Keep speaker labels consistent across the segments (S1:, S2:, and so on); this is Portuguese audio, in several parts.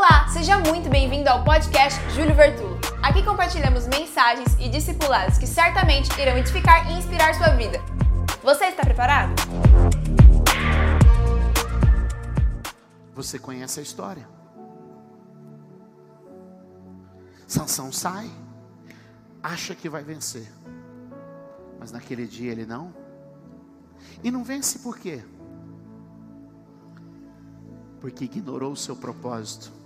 S1: Olá, seja muito bem-vindo ao podcast Júlio Vertulo. Aqui compartilhamos mensagens e discipulados que certamente irão edificar e inspirar sua vida. Você está preparado?
S2: Você conhece a história. Sansão sai, acha que vai vencer. Mas naquele dia ele não. E não vence por quê? Porque ignorou o seu propósito.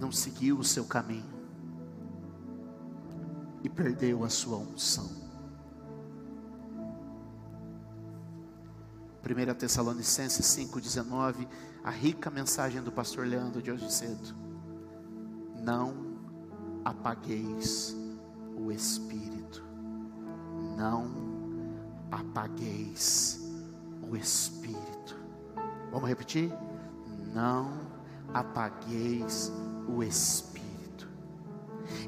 S2: Não seguiu o seu caminho. E perdeu a sua unção. 1 Tessalonicenses 5,19, a rica mensagem do pastor Leandro de hoje cedo. Não apagueis o Espírito. Não apagueis o Espírito. Vamos repetir? Não apagueis o Espírito.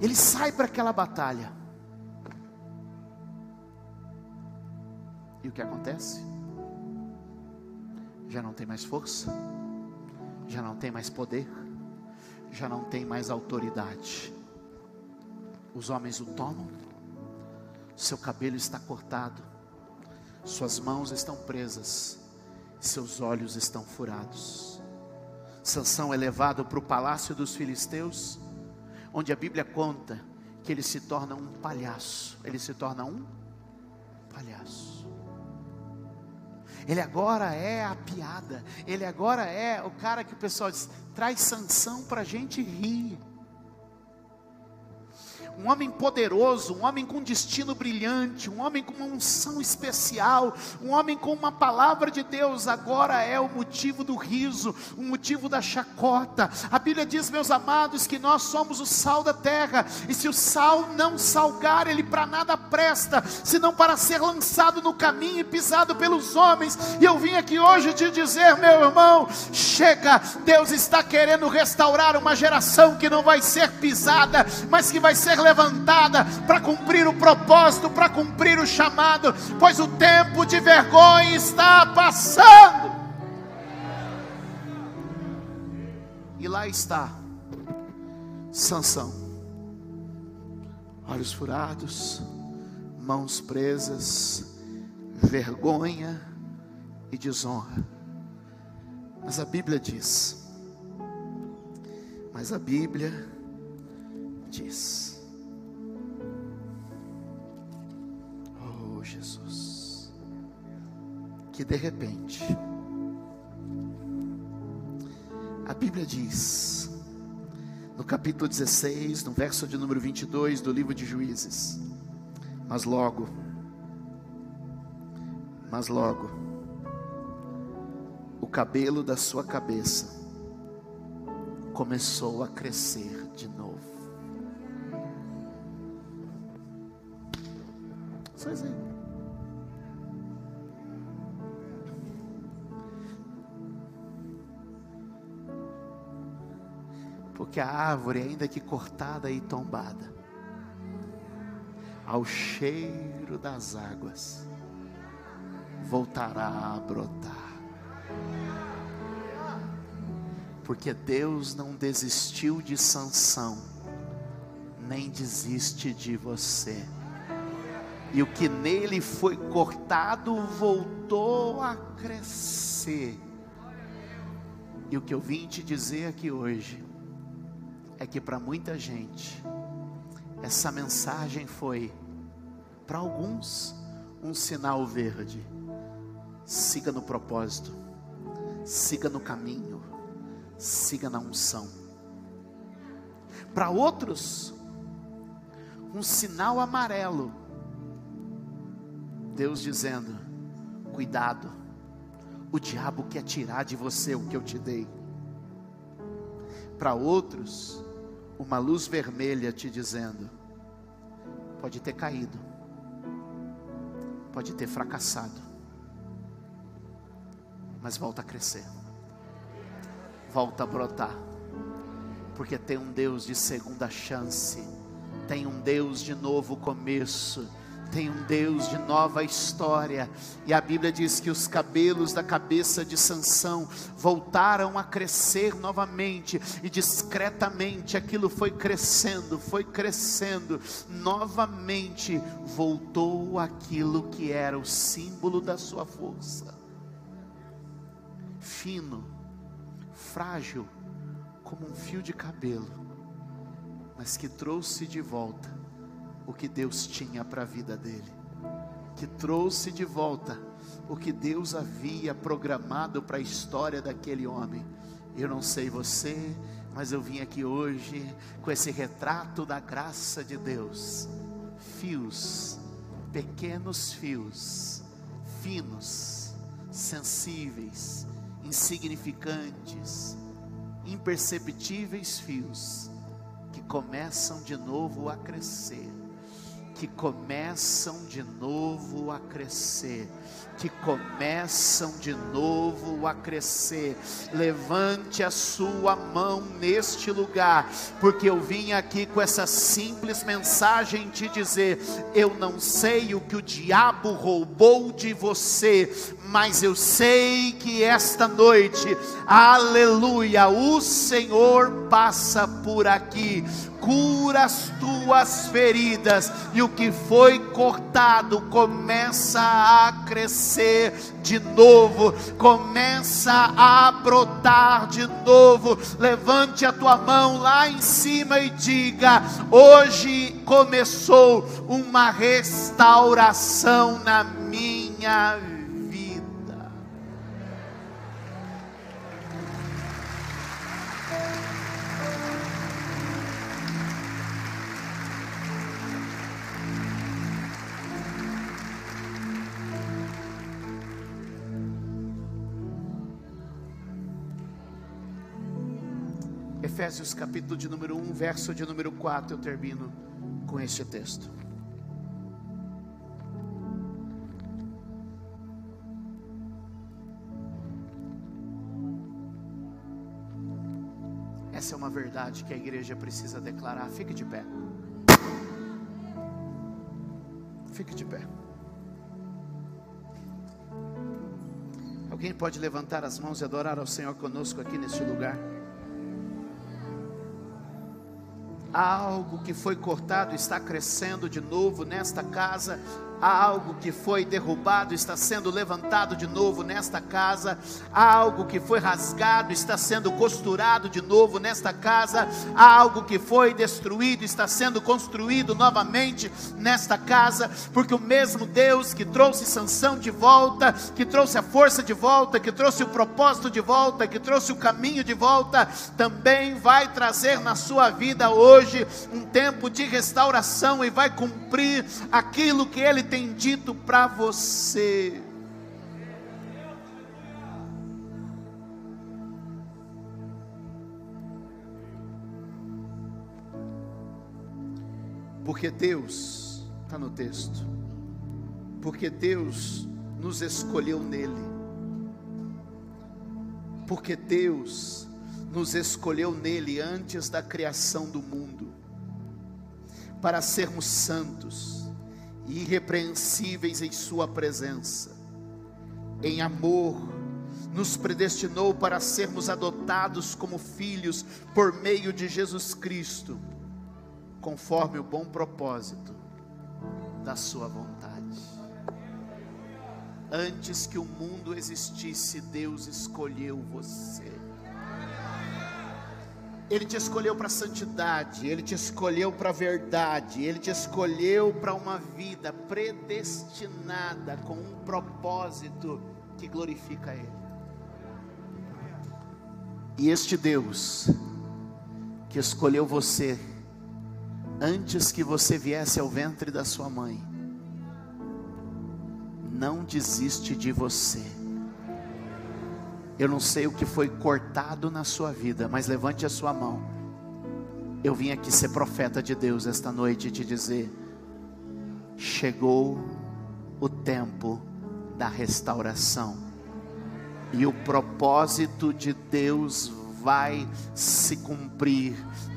S2: Ele sai para aquela batalha. E o que acontece? Já não tem mais força, já não tem mais poder, já não tem mais autoridade. Os homens o tomam, seu cabelo está cortado, suas mãos estão presas, seus olhos estão furados. Sansão é levado para o palácio dos filisteus, onde a Bíblia conta que ele se torna um palhaço. Ele se torna um palhaço. Ele agora é a piada. Ele agora é o cara que o pessoal diz, traz sanção para a gente rir um homem poderoso, um homem com destino brilhante, um homem com uma unção especial, um homem com uma palavra de Deus, agora é o motivo do riso, o motivo da chacota. A Bíblia diz, meus amados, que nós somos o sal da terra, e se o sal não salgar, ele para nada presta, senão para ser lançado no caminho e pisado pelos homens. E eu vim aqui hoje te dizer, meu irmão, chega, Deus está querendo restaurar uma geração que não vai ser pisada, mas que vai ser levantada para cumprir o propósito, para cumprir o chamado, pois o tempo de vergonha está passando. E lá está Sansão. Olhos furados, mãos presas, vergonha e desonra. Mas a Bíblia diz, mas a Bíblia diz, que de repente, a Bíblia diz, no capítulo 16, no verso de número 22 do livro de Juízes, mas logo, mas logo, o cabelo da sua cabeça começou a crescer de novo. Sozinho. Porque a árvore, ainda que cortada e tombada, ao cheiro das águas, voltará a brotar. Porque Deus não desistiu de Sansão, nem desiste de você. E o que nele foi cortado voltou a crescer. E o que eu vim te dizer aqui hoje é que para muita gente, essa mensagem foi, para alguns, um sinal verde. Siga no propósito, siga no caminho, siga na unção. Para outros, um sinal amarelo. Deus dizendo: cuidado, o diabo quer tirar de você o que eu te dei. Para outros, uma luz vermelha te dizendo: pode ter caído, pode ter fracassado, mas volta a crescer, volta a brotar, porque tem um Deus de segunda chance, tem um Deus de novo começo tem um Deus de nova história. E a Bíblia diz que os cabelos da cabeça de Sansão voltaram a crescer novamente e discretamente aquilo foi crescendo, foi crescendo. Novamente voltou aquilo que era o símbolo da sua força. Fino, frágil, como um fio de cabelo, mas que trouxe de volta o que Deus tinha para a vida dele, que trouxe de volta o que Deus havia programado para a história daquele homem. Eu não sei você, mas eu vim aqui hoje com esse retrato da graça de Deus. Fios, pequenos fios, finos, sensíveis, insignificantes, imperceptíveis fios que começam de novo a crescer que começam de novo a crescer, que começam de novo a crescer. Levante a sua mão neste lugar, porque eu vim aqui com essa simples mensagem te dizer: eu não sei o que o diabo roubou de você, mas eu sei que esta noite, aleluia, o Senhor passa por aqui cura as tuas feridas, e o que foi cortado começa a crescer de novo, começa a brotar de novo. Levante a tua mão lá em cima e diga: hoje começou uma restauração na minha vida Efésios capítulo de número 1, verso de número 4, eu termino com este texto. Essa é uma verdade que a igreja precisa declarar. Fique de pé. Fique de pé. Alguém pode levantar as mãos e adorar ao Senhor conosco aqui neste lugar? Algo que foi cortado está crescendo de novo nesta casa Há algo que foi derrubado, está sendo levantado de novo nesta casa. Há algo que foi rasgado, está sendo costurado de novo nesta casa. Há algo que foi destruído, está sendo construído novamente nesta casa. Porque o mesmo Deus que trouxe Sansão de volta, que trouxe a força de volta, que trouxe o propósito de volta, que trouxe o caminho de volta, também vai trazer na sua vida hoje um tempo de restauração e vai cumprir aquilo que Ele tem dito para você. Porque Deus, está no texto, porque Deus nos escolheu nele, porque Deus nos escolheu nele antes da criação do mundo, para sermos santos, irrepreensíveis em Sua presença. Em amor, nos predestinou para sermos adotados como filhos por meio de Jesus Cristo, conforme o bom propósito da Sua vontade. Antes que o mundo existisse, Deus escolheu você. Ele te escolheu para a santidade, Ele te escolheu para a verdade, Ele te escolheu para uma vida predestinada com um propósito que glorifica Ele. E este Deus que escolheu você antes que você viesse ao ventre da sua mãe, não desiste de você eu não sei o que foi cortado na sua vida, mas levante a sua mão. Eu vim aqui ser profeta de Deus esta noite e te dizer: chegou o tempo da restauração, e o propósito de Deus vai se cumprir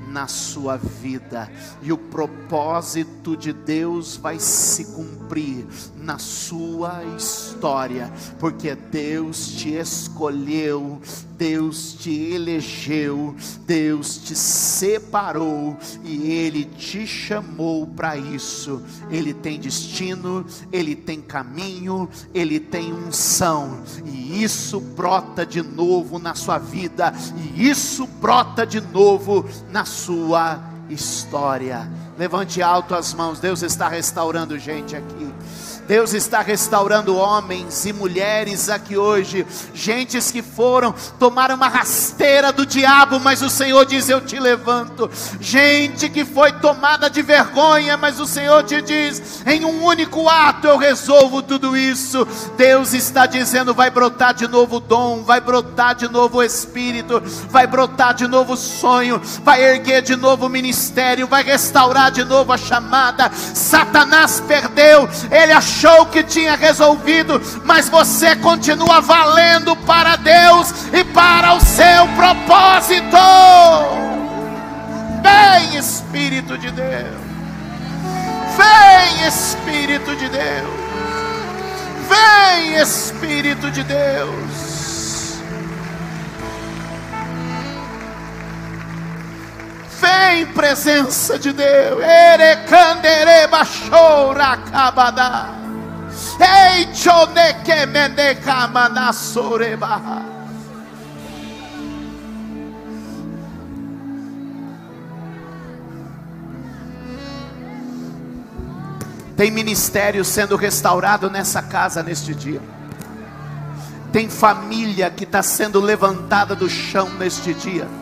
S2: na sua vida, e o propósito de Deus vai se cumprir na sua história, porque Deus te escolheu, Deus te elegeu, Deus te separou e Ele te chamou para isso. Ele tem destino, Ele tem caminho, Ele tem unção, e isso brota de novo na sua vida, e isso brota de novo na sua história. Levante alto as mãos, Deus está restaurando gente aqui. Deus está restaurando homens e mulheres aqui hoje, gentes que foram tomar uma rasteira do diabo, mas o Senhor diz: Eu te levanto. Gente que foi tomada de vergonha, mas o Senhor te diz: Em um único ato eu resolvo tudo isso. Deus está dizendo: Vai brotar de novo dom, vai brotar de novo espírito, vai brotar de novo sonho, vai erguer de novo ministério, vai restaurar de novo a chamada. Satanás perdeu, ele achou achou que tinha resolvido, mas você continua valendo para Deus e para o seu propósito. Vem, Espírito de Deus. Vem, Espírito de Deus. Vem, Espírito de Deus. Vem, presença de Deus. Erecandere baixoura cabada. Tem ministério sendo restaurado nessa casa neste dia. Tem família que está sendo levantada do chão neste dia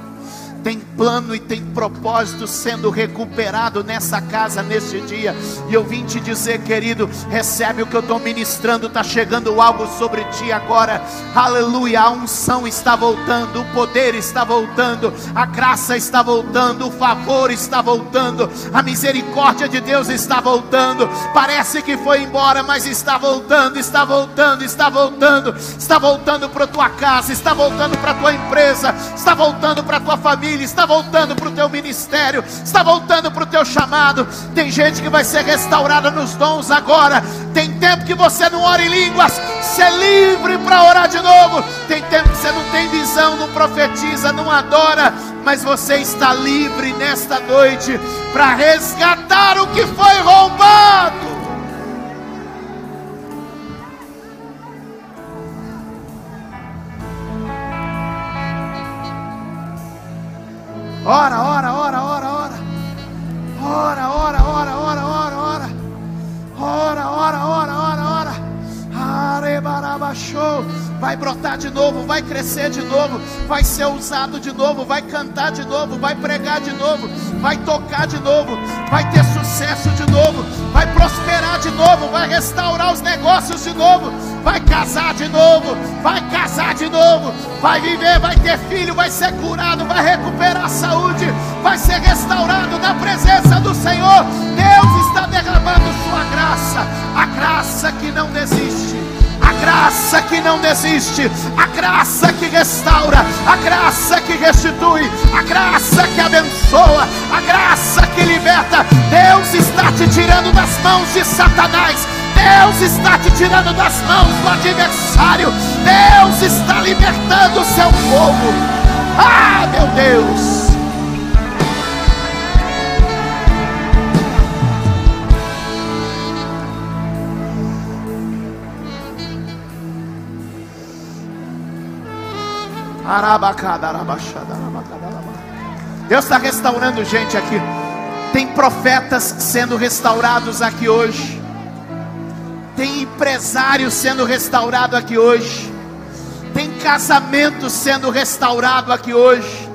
S2: tem plano e tem propósito sendo recuperado nessa casa neste dia. E eu vim te dizer, querido, recebe o que eu estou ministrando, está chegando algo sobre ti agora. Aleluia, a unção está voltando, o poder está voltando, a graça está voltando, o favor está voltando, a misericórdia de Deus está voltando. Parece que foi embora, mas está voltando, está voltando, está voltando, está voltando para tua casa, está voltando para tua empresa, está voltando para tua família família, está voltando para o teu ministério, está voltando para o teu chamado. Tem gente que vai ser restaurada nos dons agora. Tem tempo que você não ora em línguas, se é livre para orar de novo. Tem tempo que você não tem visão, não profetiza, não adora, mas você está livre nesta noite para resgatar crescer de novo, vai ser usado de novo, vai cantar de novo, vai pregar de novo, vai tocar de novo, vai ter sucesso de novo, vai prosperar de novo, vai restaurar os negócios de novo, vai casar de novo, vai casar de novo, vai viver, vai ter filho, vai ser curado, vai recuperar a saúde, vai ser restaurado na presença do Senhor. Deus está derramando sua graça, a graça que não desiste graça que não desiste, a graça que restaura, a graça que restitui, a graça que abençoa, a graça que liberta. Deus está te tirando das mãos de Satanás. Deus está te tirando das mãos do adversário. Deus está libertando o seu povo. Ah, meu Deus. Deus está restaurando gente aqui. Tem profetas sendo restaurados aqui hoje. Tem empresários sendo restaurado aqui hoje. Tem casamento sendo restaurado aqui hoje.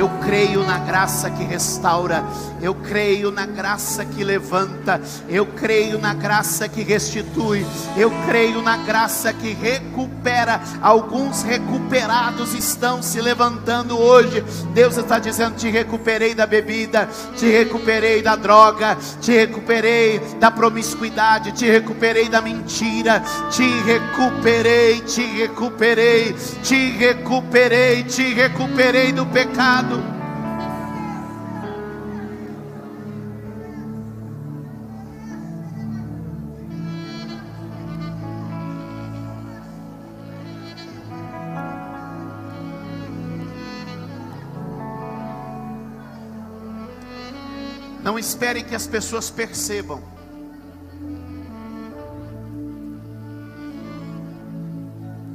S2: Eu creio na graça que restaura. Eu creio na graça que levanta. Eu creio na graça que restitui. Eu creio na graça que recupera. Alguns recuperados estão se levantando hoje. Deus está dizendo: Te recuperei da bebida, te recuperei da droga, te recuperei da promiscuidade, te recuperei da mentira, te recuperei, te recuperei, te recuperei, te recuperei do pecado. Não espere que as pessoas percebam.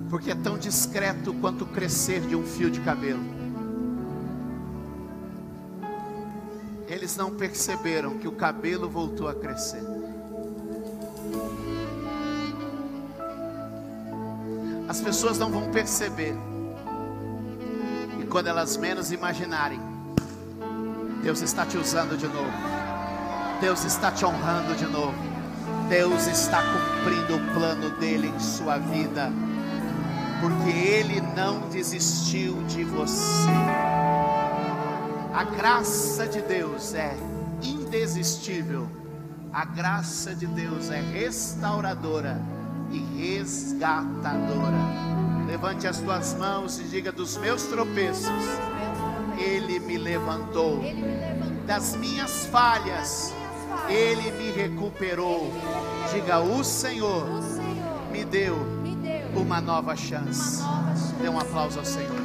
S2: Porque é tão discreto quanto crescer de um fio de cabelo. Eles não perceberam que o cabelo voltou a crescer. As pessoas não vão perceber. E quando elas menos imaginarem, Deus está te usando de novo. Deus está te honrando de novo. Deus está cumprindo o plano dele em sua vida. Porque ele não desistiu de você. A graça de Deus é indesistível. A graça de Deus é restauradora e resgatadora. Levante as tuas mãos e diga dos meus tropeços ele me levantou. Das minhas falhas, Ele me recuperou. Diga: O Senhor me deu uma nova chance. Dê um aplauso ao Senhor.